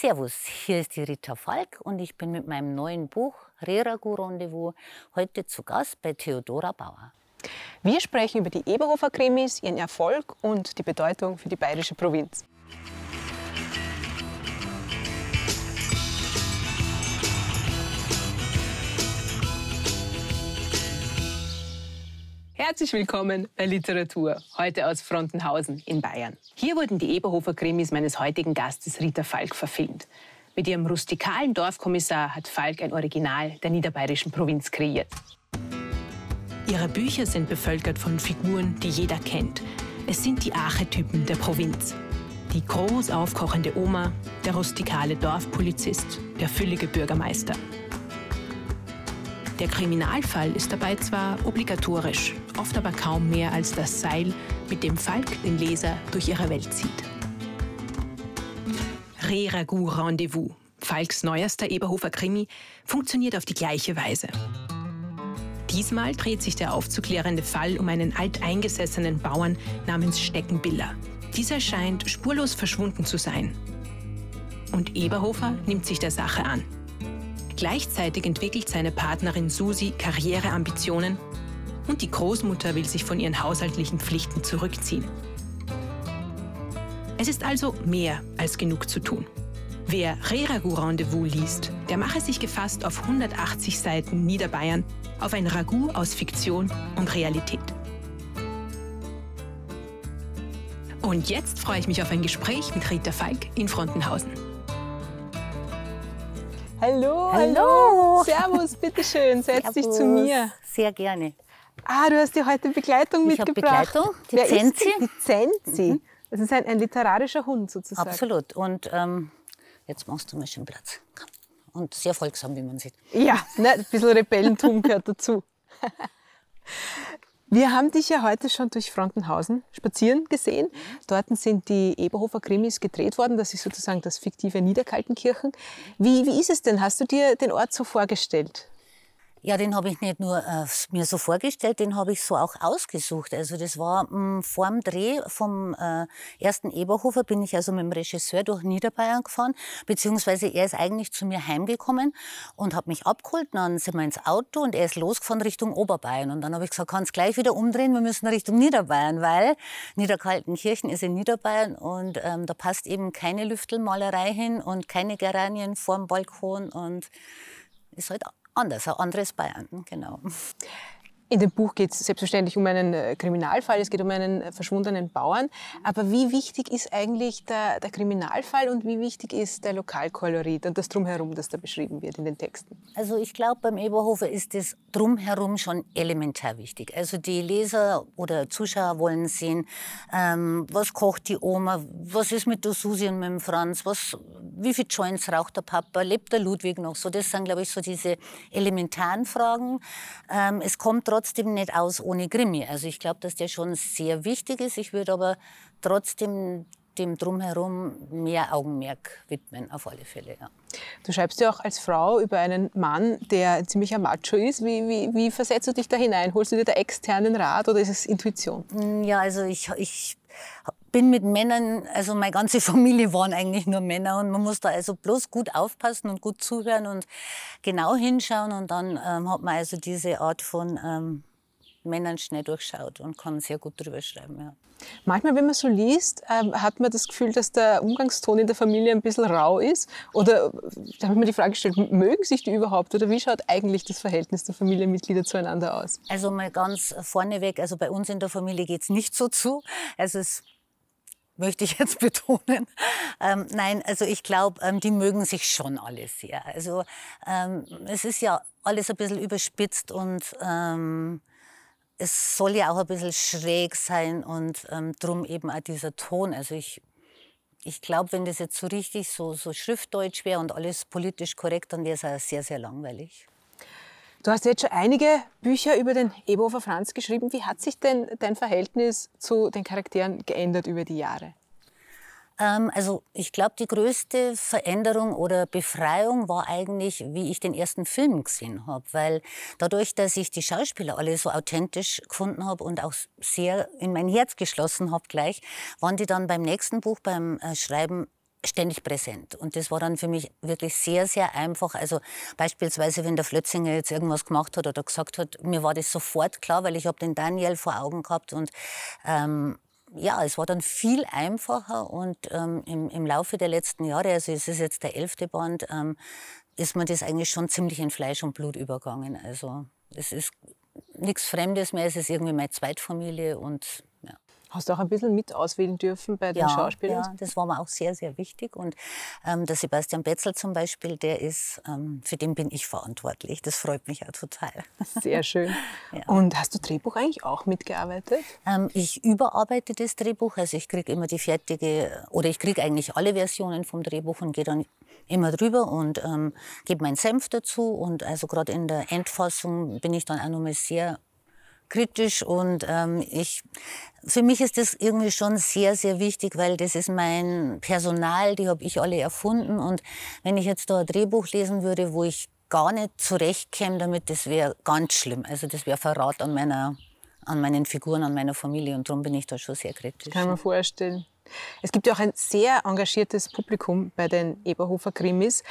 Servus, hier ist die Rita Falk und ich bin mit meinem neuen Buch Reragu Rendezvous heute zu Gast bei Theodora Bauer. Wir sprechen über die Eberhofer Krimis, ihren Erfolg und die Bedeutung für die bayerische Provinz. Herzlich willkommen bei Literatur, heute aus Frontenhausen in Bayern. Hier wurden die Eberhofer Krimis meines heutigen Gastes Rita Falk verfilmt. Mit ihrem rustikalen Dorfkommissar hat Falk ein Original der niederbayerischen Provinz kreiert. Ihre Bücher sind bevölkert von Figuren, die jeder kennt. Es sind die Archetypen der Provinz. Die groß aufkochende Oma, der rustikale Dorfpolizist, der füllige Bürgermeister. Der Kriminalfall ist dabei zwar obligatorisch, oft aber kaum mehr als das Seil, mit dem Falk den Leser durch ihre Welt zieht. Re-Ragout Rendezvous, Falks neuerster Eberhofer Krimi, funktioniert auf die gleiche Weise. Diesmal dreht sich der aufzuklärende Fall um einen alteingesessenen Bauern namens Steckenbiller. Dieser scheint spurlos verschwunden zu sein. Und Eberhofer nimmt sich der Sache an. Gleichzeitig entwickelt seine Partnerin Susi Karriereambitionen und die Großmutter will sich von ihren haushaltlichen Pflichten zurückziehen. Es ist also mehr als genug zu tun. Wer Re-Ragout Rendezvous liest, der mache sich gefasst auf 180 Seiten Niederbayern auf ein Ragout aus Fiktion und Realität. Und jetzt freue ich mich auf ein Gespräch mit Rita Falk in Frontenhausen. Hallo, hallo. Servus, bitteschön, setz Servus. dich zu mir. Sehr gerne. Ah, du hast dir heute Begleitung ich mitgebracht. Begleitung, die Wer Zenzi. Ist die Zenzi. Mhm. Das ist ein, ein, literarischer Hund sozusagen. Absolut. Und ähm, jetzt machst du mal schön Platz. Und sehr folgsam, wie man sieht. Ja, ne, ein bisschen Rebellentum gehört dazu. Wir haben dich ja heute schon durch Frontenhausen spazieren gesehen. Dort sind die Eberhofer Krimis gedreht worden. Das ist sozusagen das fiktive Niederkaltenkirchen. Wie, wie ist es denn? Hast du dir den Ort so vorgestellt? Ja, den habe ich nicht nur äh, mir so vorgestellt, den habe ich so auch ausgesucht. Also das war mh, vor dem Dreh vom äh, ersten Eberhofer bin ich also mit dem Regisseur durch Niederbayern gefahren, beziehungsweise er ist eigentlich zu mir heimgekommen und hat mich abgeholt. Dann sind wir ins Auto und er ist losgefahren Richtung Oberbayern. Und dann habe ich gesagt, kannst gleich wieder umdrehen, wir müssen Richtung Niederbayern, weil Niederkaltenkirchen ist in Niederbayern und ähm, da passt eben keine Lüftelmalerei hin und keine Geranien vorm Balkon und ist halt anders, ein anderes Bayern, genau. In dem Buch geht es selbstverständlich um einen äh, Kriminalfall, es geht um einen äh, verschwundenen Bauern. Aber wie wichtig ist eigentlich der, der, Kriminalfall und wie wichtig ist der Lokalkolorit und das Drumherum, das da beschrieben wird in den Texten? Also ich glaube, beim Eberhofer ist das Drumherum schon elementar wichtig. Also die Leser oder Zuschauer wollen sehen, ähm, was kocht die Oma, was ist mit der Susi und mit dem Franz, was, wie viel Joints raucht der Papa, lebt der Ludwig noch so. Das sind, glaube ich, so diese elementaren Fragen. Ähm, es kommt trotzdem trotzdem nicht aus ohne Krimi. Also ich glaube, dass der schon sehr wichtig ist. Ich würde aber trotzdem dem Drumherum mehr Augenmerk widmen, auf alle Fälle. Ja. Du schreibst ja auch als Frau über einen Mann, der ein ziemlicher Macho ist. Wie, wie, wie versetzt du dich da hinein? Holst du dir da externen Rat oder ist es Intuition? Mm, ja, also ich, ich bin mit Männern, also meine ganze Familie waren eigentlich nur Männer und man muss da also bloß gut aufpassen und gut zuhören und genau hinschauen und dann ähm, hat man also diese Art von ähm, Männern schnell durchschaut und kann sehr gut drüber schreiben. Ja. Manchmal, wenn man so liest, ähm, hat man das Gefühl, dass der Umgangston in der Familie ein bisschen rau ist. Oder da habe ich mir die Frage gestellt, mögen sich die überhaupt? Oder wie schaut eigentlich das Verhältnis der Familienmitglieder zueinander aus? Also mal ganz vorneweg, also bei uns in der Familie geht es nicht so zu. Also es möchte ich jetzt betonen. Ähm, nein, also ich glaube, ähm, die mögen sich schon alle sehr. Also ähm, es ist ja alles ein bisschen überspitzt und ähm, es soll ja auch ein bisschen schräg sein und ähm, drum eben auch dieser Ton. Also ich, ich glaube, wenn das jetzt so richtig so, so schriftdeutsch wäre und alles politisch korrekt, dann wäre es auch sehr, sehr langweilig. Du hast jetzt schon einige Bücher über den Eberhofer Franz geschrieben. Wie hat sich denn dein Verhältnis zu den Charakteren geändert über die Jahre? Ähm, also ich glaube, die größte Veränderung oder Befreiung war eigentlich, wie ich den ersten Film gesehen habe. Weil dadurch, dass ich die Schauspieler alle so authentisch gefunden habe und auch sehr in mein Herz geschlossen habe gleich, waren die dann beim nächsten Buch, beim äh, Schreiben ständig präsent. Und das war dann für mich wirklich sehr, sehr einfach. Also beispielsweise, wenn der Flötzinger jetzt irgendwas gemacht hat oder gesagt hat, mir war das sofort klar, weil ich habe den Daniel vor Augen gehabt und ähm, ja, es war dann viel einfacher und ähm, im, im Laufe der letzten Jahre, also es ist jetzt der elfte Band, ähm, ist mir das eigentlich schon ziemlich in Fleisch und Blut übergangen. Also es ist nichts Fremdes mehr, es ist irgendwie meine Zweitfamilie und Hast du auch ein bisschen mit auswählen dürfen bei den ja, Schauspielern? Ja, das war mir auch sehr, sehr wichtig. Und ähm, der Sebastian Betzel zum Beispiel, der ist, ähm, für den bin ich verantwortlich. Das freut mich auch total. Sehr schön. ja. Und hast du Drehbuch eigentlich auch mitgearbeitet? Ähm, ich überarbeite das Drehbuch. Also ich kriege immer die fertige, oder ich kriege eigentlich alle Versionen vom Drehbuch und gehe dann immer drüber und ähm, gebe meinen Senf dazu. Und also gerade in der Endfassung bin ich dann auch nochmal sehr kritisch und ähm, ich, für mich ist das irgendwie schon sehr, sehr wichtig, weil das ist mein Personal, die habe ich alle erfunden und wenn ich jetzt da ein Drehbuch lesen würde, wo ich gar nicht zurechtkäme damit, das wäre ganz schlimm. Also das wäre Verrat an meiner an meinen Figuren, an meiner Familie und darum bin ich da schon sehr kritisch. Kann man vorstellen. Es gibt ja auch ein sehr engagiertes Publikum bei den Eberhofer Krimis.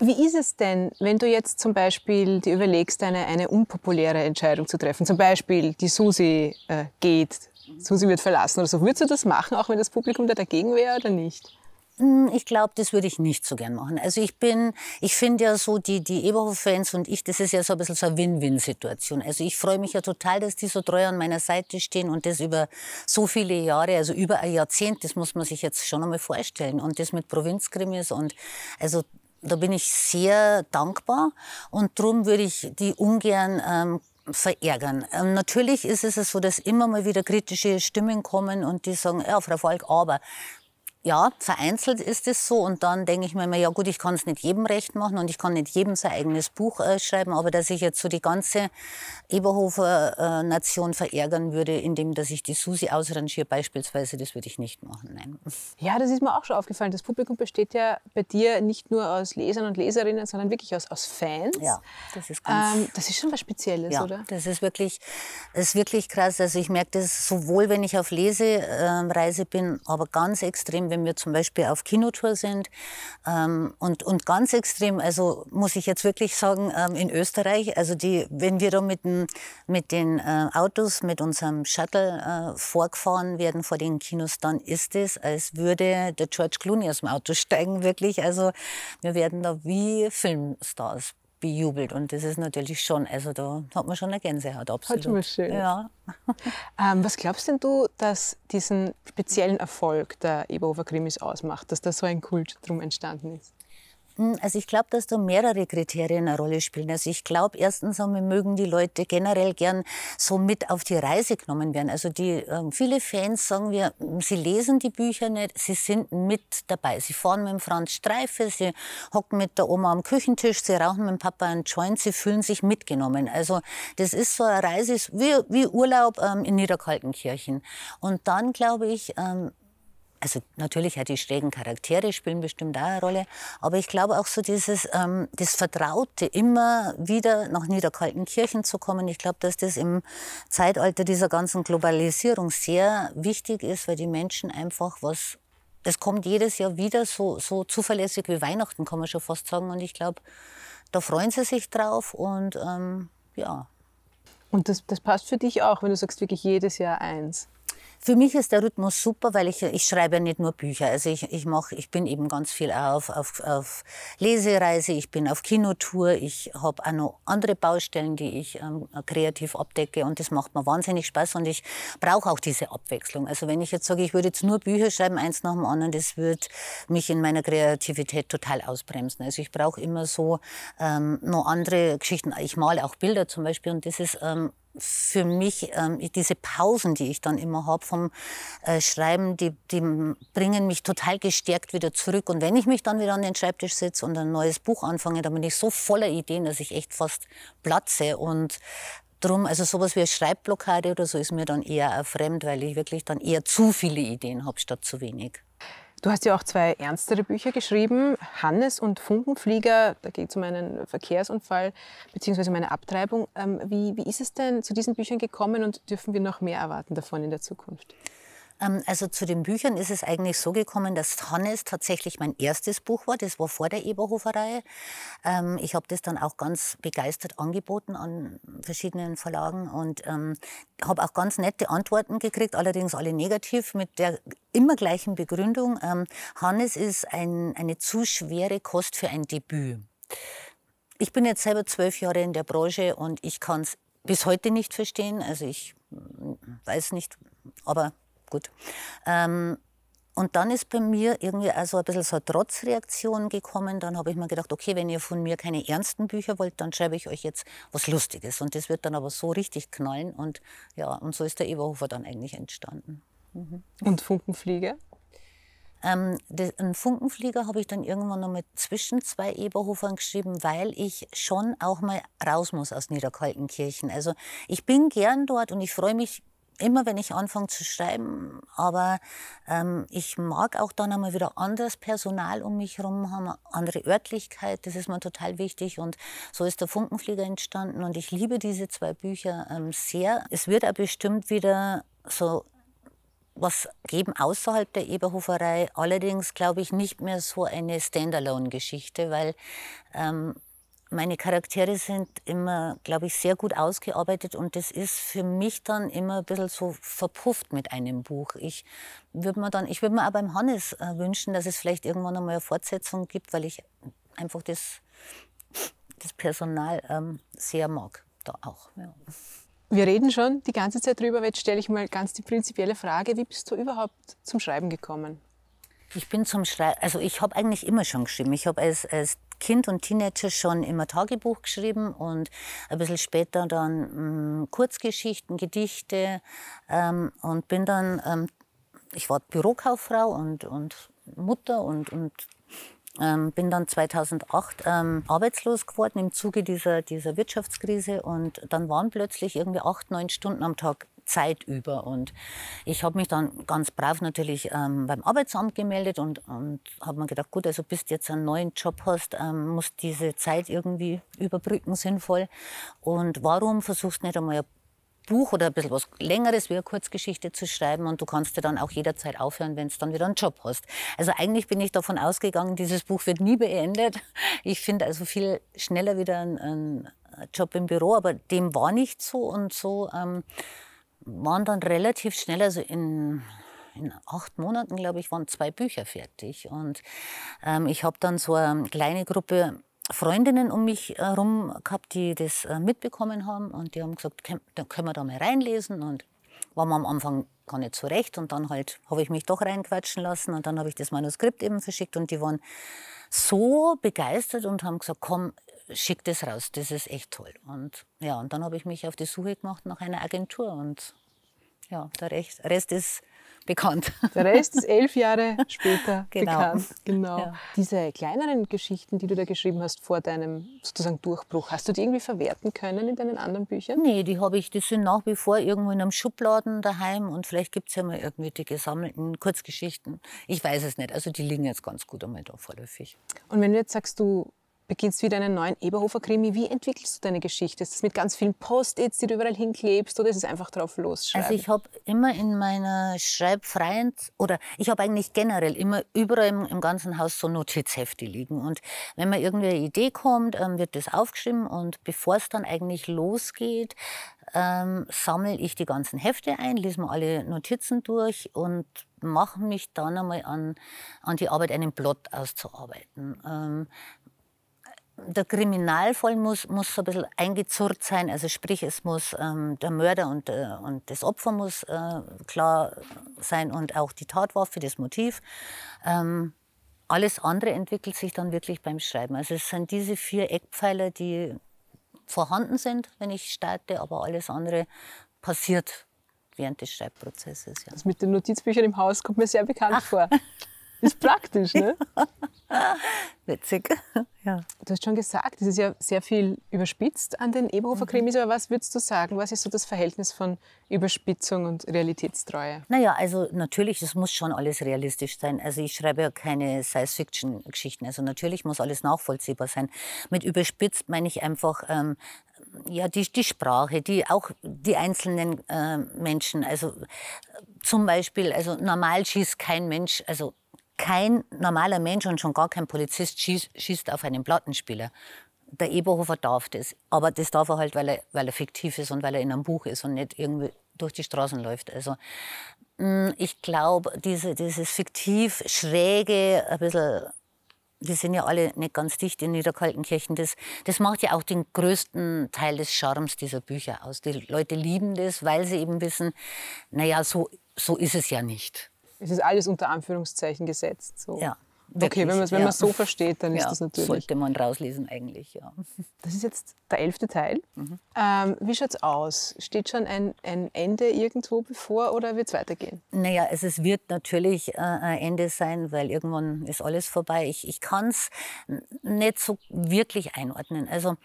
Wie ist es denn, wenn du jetzt zum Beispiel dir überlegst, eine, eine unpopuläre Entscheidung zu treffen? Zum Beispiel, die Susi äh, geht, Susi wird verlassen oder so. Würdest du das machen, auch wenn das Publikum da dagegen wäre oder nicht? Hm, ich glaube, das würde ich nicht so gern machen. Also ich bin, ich finde ja so, die, die Eberhof-Fans und ich, das ist ja so ein bisschen so eine Win-Win-Situation. Also ich freue mich ja total, dass die so treu an meiner Seite stehen und das über so viele Jahre, also über ein Jahrzehnt, das muss man sich jetzt schon einmal vorstellen. Und das mit Provinzkrimis und also da bin ich sehr dankbar und darum würde ich die ungern ähm, verärgern. Ähm, natürlich ist es so, dass immer mal wieder kritische Stimmen kommen und die sagen, ja, Frau Falk, aber ja, vereinzelt ist es so. Und dann denke ich mir immer, ja gut, ich kann es nicht jedem recht machen und ich kann nicht jedem sein eigenes Buch äh, schreiben, aber dass ich jetzt so die ganze Eberhofer äh, Nation verärgern würde, indem dass ich die Susi ausrangiere beispielsweise, das würde ich nicht machen, nein. Ja, das ist mir auch schon aufgefallen. Das Publikum besteht ja bei dir nicht nur aus Lesern und Leserinnen, sondern wirklich aus, aus Fans. Ja, das ist ganz... Ähm, das ist schon was Spezielles, ja, oder? das ist wirklich, das ist wirklich krass. Also ich merke das sowohl, wenn ich auf Lesereise bin, aber ganz extrem, wenn wir zum Beispiel auf Kinotour sind. Ähm, und, und ganz extrem, also muss ich jetzt wirklich sagen, ähm, in Österreich, also die, wenn wir da mit, den, mit den äh, Autos, mit unserem Shuttle äh, vorgefahren werden vor den Kinos, dann ist es, als würde der George Clooney aus dem Auto steigen, wirklich. Also wir werden da wie Filmstars bejubelt. Und das ist natürlich schon, also da hat man schon eine Gänsehaut, absolut. Hat schon schön. Ja. ähm, was glaubst denn du, dass diesen speziellen Erfolg der Eberhofer Krimis ausmacht, dass da so ein Kult drum entstanden ist? Hm, also ich glaube, dass da mehrere Kriterien eine Rolle spielen. Also ich glaube, erstens einmal mögen die Leute generell gern so mit auf die Reise genommen werden. Also die, äh, viele Fans sagen wir, sie lesen die Bücher nicht, sie sind mit dabei. Sie fahren mit dem Franz Streife, sie hocken mit der Oma am Küchentisch, sie rauchen mit dem Papa einen Joint, sie fühlen sich mitgenommen. Also das ist so eine Reise, wie, wie Urlaub ähm, in Niederkaltenkirchen. Und dann glaube ich, ähm, also natürlich hat die schrägen Charaktere spielen bestimmt auch eine Rolle, aber ich glaube auch so dieses ähm, das Vertraute, immer wieder nach Niederkaltenkirchen zu kommen. Ich glaube, dass das im Zeitalter dieser ganzen Globalisierung sehr wichtig ist, weil die Menschen einfach was das kommt jedes Jahr wieder so, so zuverlässig wie Weihnachten, kann man schon fast sagen. Und ich glaube, da freuen sie sich drauf und ähm, ja. Und das, das passt für dich auch, wenn du sagst, wirklich jedes Jahr eins. Für mich ist der Rhythmus super, weil ich, ich schreibe ja nicht nur Bücher. Also ich, ich, mach, ich bin eben ganz viel auf, auf, auf Lesereise, ich bin auf Kinotour, ich habe auch noch andere Baustellen, die ich ähm, kreativ abdecke und das macht mir wahnsinnig Spaß und ich brauche auch diese Abwechslung. Also wenn ich jetzt sage, ich würde jetzt nur Bücher schreiben, eins nach dem anderen, das würde mich in meiner Kreativität total ausbremsen. Also ich brauche immer so ähm, noch andere Geschichten. Ich male auch Bilder zum Beispiel und das ist ähm, für mich ähm, diese Pausen, die ich dann immer habe vom äh, Schreiben, die, die bringen mich total gestärkt wieder zurück. Und wenn ich mich dann wieder an den Schreibtisch setze und ein neues Buch anfange, dann bin ich so voller Ideen, dass ich echt fast platze. Und drum, also sowas wie eine Schreibblockade oder so ist mir dann eher fremd, weil ich wirklich dann eher zu viele Ideen habe statt zu wenig. Du hast ja auch zwei ernstere Bücher geschrieben, Hannes und Funkenflieger. Da geht es um einen Verkehrsunfall bzw. um eine Abtreibung. Ähm, wie, wie ist es denn zu diesen Büchern gekommen und dürfen wir noch mehr erwarten davon in der Zukunft? Ähm, also zu den Büchern ist es eigentlich so gekommen, dass Hannes tatsächlich mein erstes Buch war. Das war vor der Eberhofer-Reihe. Ähm, ich habe das dann auch ganz begeistert angeboten an verschiedenen Verlagen und ähm, habe auch ganz nette Antworten gekriegt, allerdings alle negativ mit der immer gleichen Begründung. Hannes ist ein, eine zu schwere Kost für ein Debüt. Ich bin jetzt selber zwölf Jahre in der Branche und ich kann es bis heute nicht verstehen. Also ich weiß nicht, aber gut. Ähm, und dann ist bei mir irgendwie also ein bisschen so eine Trotzreaktion gekommen. Dann habe ich mir gedacht, okay, wenn ihr von mir keine ernsten Bücher wollt, dann schreibe ich euch jetzt was Lustiges. Und das wird dann aber so richtig knallen. Und ja, und so ist der Eberhofer dann eigentlich entstanden. Mhm. Und Funkenflieger? Ähm, einen Funkenflieger habe ich dann irgendwann noch mit zwischen zwei Eberhofern geschrieben, weil ich schon auch mal raus muss aus Niederkaltenkirchen. Also ich bin gern dort und ich freue mich immer, wenn ich anfange zu schreiben. Aber ähm, ich mag auch dann einmal wieder anderes Personal um mich herum haben, eine andere Örtlichkeit. Das ist mir total wichtig. Und so ist der Funkenflieger entstanden. Und ich liebe diese zwei Bücher ähm, sehr. Es wird auch bestimmt wieder so was geben außerhalb der Eberhoferei. Allerdings glaube ich nicht mehr so eine Standalone-Geschichte, weil ähm, meine Charaktere sind immer, glaube ich, sehr gut ausgearbeitet und das ist für mich dann immer ein bisschen so verpufft mit einem Buch. Ich würde mir dann, ich würde mir auch beim Hannes äh, wünschen, dass es vielleicht irgendwann einmal eine Fortsetzung gibt, weil ich einfach das, das Personal ähm, sehr mag, da auch. Ja. Wir reden schon die ganze Zeit drüber, aber jetzt stelle ich mal ganz die prinzipielle Frage, wie bist du überhaupt zum Schreiben gekommen? Ich bin zum Schreiben, also ich habe eigentlich immer schon geschrieben. Ich habe als, als Kind und Teenager schon immer Tagebuch geschrieben und ein bisschen später dann mh, mm, Kurzgeschichten, Gedichte ähm, und bin dann, ähm, ich war Bürokauffrau und, und Mutter und, und ähm, bin dann 2008 ähm, arbeitslos geworden im Zuge dieser, dieser Wirtschaftskrise und dann waren plötzlich irgendwie acht, neun Stunden am Tag Zeit über. Und ich habe mich dann ganz brav natürlich ähm, beim Arbeitsamt gemeldet und, und habe mir gedacht, gut, also bis du jetzt einen neuen Job hast, ähm, musst diese Zeit irgendwie überbrücken, sinnvoll. Und warum versuchst du nicht einmal ein Buch oder ein bisschen was Längeres wie eine Kurzgeschichte zu schreiben und du kannst dir dann auch jederzeit aufhören, wenn du dann wieder einen Job hast. Also eigentlich bin ich davon ausgegangen, dieses Buch wird nie beendet. Ich finde also viel schneller wieder einen, einen Job im Büro, aber dem war nicht so und so ähm, waren dann relativ schnell, also in, in acht Monaten, glaube ich, waren zwei Bücher fertig. Und ähm, ich habe dann so eine kleine Gruppe Freundinnen um mich herum gehabt, die das äh, mitbekommen haben. Und die haben gesagt, da können wir da mal reinlesen. Und war mir am Anfang gar nicht so recht. Und dann halt habe ich mich doch reinquatschen lassen. Und dann habe ich das Manuskript eben verschickt. Und die waren so begeistert und haben gesagt, komm, schick das raus, das ist echt toll. Und ja, und dann habe ich mich auf die Suche gemacht nach einer Agentur und ja, der Rest ist bekannt. Der Rest ist elf Jahre später genau. bekannt. Genau. Ja. Diese kleineren Geschichten, die du da geschrieben hast vor deinem sozusagen Durchbruch, hast du die irgendwie verwerten können in deinen anderen Büchern? Nee, die habe ich, die sind nach wie vor irgendwo in einem Schubladen daheim und vielleicht gibt es ja mal irgendwie die gesammelten Kurzgeschichten. Ich weiß es nicht. Also die liegen jetzt ganz gut einmal da vorläufig. Und wenn du jetzt sagst, du beginnst wieder einen neuen Eberhofer-Krimi. Wie entwickelst du deine Geschichte? Ist das mit ganz vielen Post-its, die du überall hinklebst, oder ist es einfach drauf losschreiben? Also ich habe immer in meiner schreibfreien, oder ich habe eigentlich generell immer überall im, im, ganzen Haus so Notizhefte liegen. Und wenn mir irgendwie eine Idee kommt, ähm, wird das aufgeschrieben und bevor es dann eigentlich losgeht, ähm, sammle ich die ganzen Hefte ein, lese mir alle Notizen durch und mache mich dann einmal an, an die Arbeit, einen Plot auszuarbeiten. Ähm, der Kriminalfall muss, muss so ein bisschen eingezurrt sein. Also sprich, es muss ähm, der Mörder und, äh, und das Opfer muss äh, klar sein und auch die Tatwaffe, das Motiv. Ähm, alles andere entwickelt sich dann wirklich beim Schreiben. Also es sind diese vier Eckpfeiler, die vorhanden sind, wenn ich starte, aber alles andere passiert während des Schreibprozesses. Ja. Das mit den Notizbüchern im Haus kommt mir sehr bekannt Ach. vor. Ist praktisch, ne? Witzig. Ja. Du hast schon gesagt, es ist ja sehr viel überspitzt an den Eberhofer Krimis, mhm. aber was würdest du sagen? Was ist so das Verhältnis von Überspitzung und Realitätstreue? Naja, also natürlich, es muss schon alles realistisch sein. Also ich schreibe ja keine Science-Fiction-Geschichten. Also natürlich muss alles nachvollziehbar sein. Mit überspitzt meine ich einfach, ähm, ja, die, die Sprache, die auch die einzelnen äh, Menschen, also zum Beispiel, also normal schießt kein Mensch, also kein normaler Mensch und schon gar kein Polizist schießt, schießt auf einen Plattenspieler. Der Eberhofer darf das, aber das darf er halt, weil er, weil er fiktiv ist und weil er in einem Buch ist und nicht irgendwie durch die Straßen läuft. Also mm, ich glaube, diese, dieses fiktiv schräge, ein bisschen die sind ja alle nicht ganz dicht in Niederkaltenkirchen. Das, das macht ja auch den größten Teil des Charmes dieser Bücher aus. Die Leute lieben das, weil sie eben wissen, naja, so, so ist es ja nicht. Es ist alles unter Anführungszeichen gesetzt. So. Ja. Wirklich, okay, wenn man es ja. so versteht, dann ist das natürlich. Sollte man rauslesen eigentlich, ja. Das ist jetzt der elfte Teil. Mhm. Ähm, wie schaut es aus? Steht schon ein, ein Ende irgendwo bevor oder wird es weitergehen? Naja, es, es wird natürlich äh, ein Ende sein, weil irgendwann ist alles vorbei. Ich, ich kann es nicht so wirklich einordnen. Also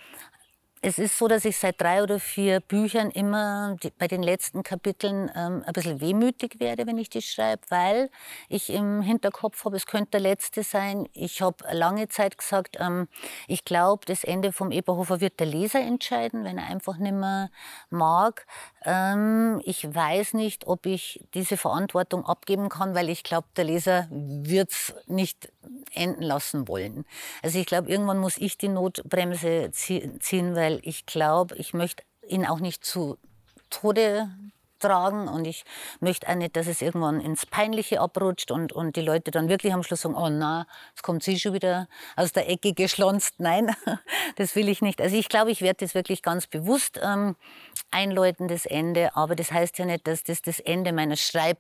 es ist so, dass ich seit drei oder vier Büchern immer die, bei den letzten Kapiteln ähm, ein bisschen wehmütig werde, wenn ich die schreibe, weil ich im Hinterkopf habe, es könnte der letzte sein. Ich habe lange Zeit gesagt, ähm, ich glaube, das Ende vom Eberhofer wird der Leser entscheiden, wenn er einfach nicht mehr mag. Ähm, ich weiß nicht, ob ich diese Verantwortung abgeben kann, weil ich glaube, der Leser wird es nicht enden lassen wollen. Also ich glaube, irgendwann muss ich die Notbremse ziehen, weil ich glaube, ich möchte ihn auch nicht zu Tode tragen und ich möchte auch nicht, dass es irgendwann ins Peinliche abrutscht und, und die Leute dann wirklich am Schluss sagen, oh na, jetzt kommt sie schon wieder aus der Ecke geschlonzt. Nein, das will ich nicht. Also ich glaube, ich werde das wirklich ganz bewusst ähm, einläuten, das Ende, aber das heißt ja nicht, dass das das Ende meiner Schreib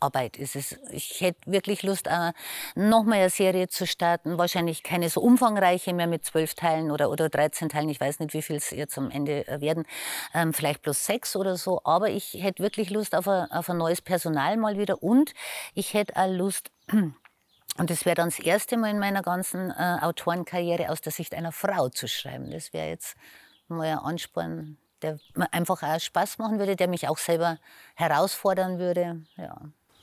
Arbeit ist es. Ich hätte wirklich Lust, äh, noch mal eine Serie zu starten. Wahrscheinlich keine so umfangreiche mehr mit zwölf Teilen oder, oder 13 Teilen. Ich weiß nicht, wie viel es jetzt am Ende äh, werden. Ähm, vielleicht plus sechs oder so. Aber ich hätte wirklich Lust auf ein, auf ein neues Personal mal wieder. Und ich hätte auch Lust, und das wäre dann das erste Mal in meiner ganzen äh, Autorenkarriere aus der Sicht einer Frau zu schreiben. Das wäre jetzt mal ein Ansporn, der mir einfach auch Spaß machen würde, der mich auch selber herausfordern würde. Ja.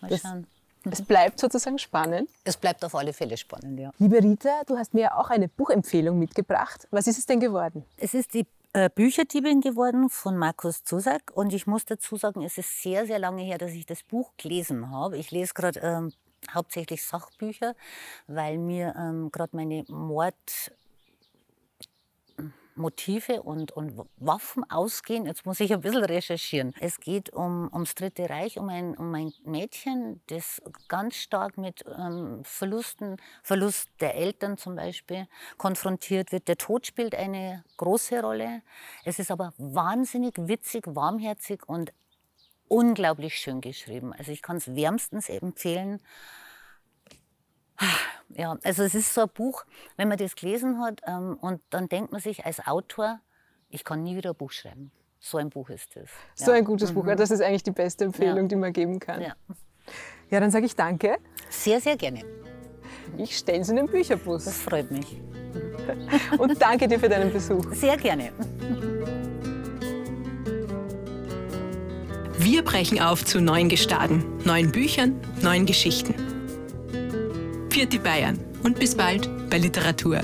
Mal das, Es bleibt sozusagen spannend. Es bleibt auf alle Fälle spannend, ja. Liebe Rita, du hast mir auch eine Buchempfehlung mitgebracht. Was ist es denn geworden? Es ist die äh, Bücherdiebin geworden von Markus Zusack. Und ich muss dazu sagen, es ist sehr, sehr lange her, dass ich das Buch gelesen habe. Ich lese gerade ähm, hauptsächlich Sachbücher, weil mir ähm, gerade meine Mord Motive und, und Waffen ausgehen. Jetzt muss ich ein bisschen recherchieren. Es geht um, ums Dritte Reich, um ein, um ein Mädchen, das ganz stark mit ähm, Verlusten, Verlust der Eltern zum Beispiel, konfrontiert wird. Der Tod spielt eine große Rolle. Es ist aber wahnsinnig witzig, warmherzig und unglaublich schön geschrieben. Also ich kann es wärmstens empfehlen. Ja, also es ist so ein Buch, wenn man das gelesen hat ähm, und dann denkt man sich als Autor, ich kann nie wieder ein Buch schreiben. So ein Buch ist das. So ein gutes mhm. Buch, das ist eigentlich die beste Empfehlung, ja. die man geben kann. Ja, ja dann sage ich danke. Sehr, sehr gerne. Ich stelle es in den Bücherbus. Das freut mich. Und danke dir für deinen Besuch. Sehr gerne. Wir brechen auf zu neuen Gestaden, neuen Büchern, neuen Geschichten. Vierte Bayern und bis bald bei Literatur.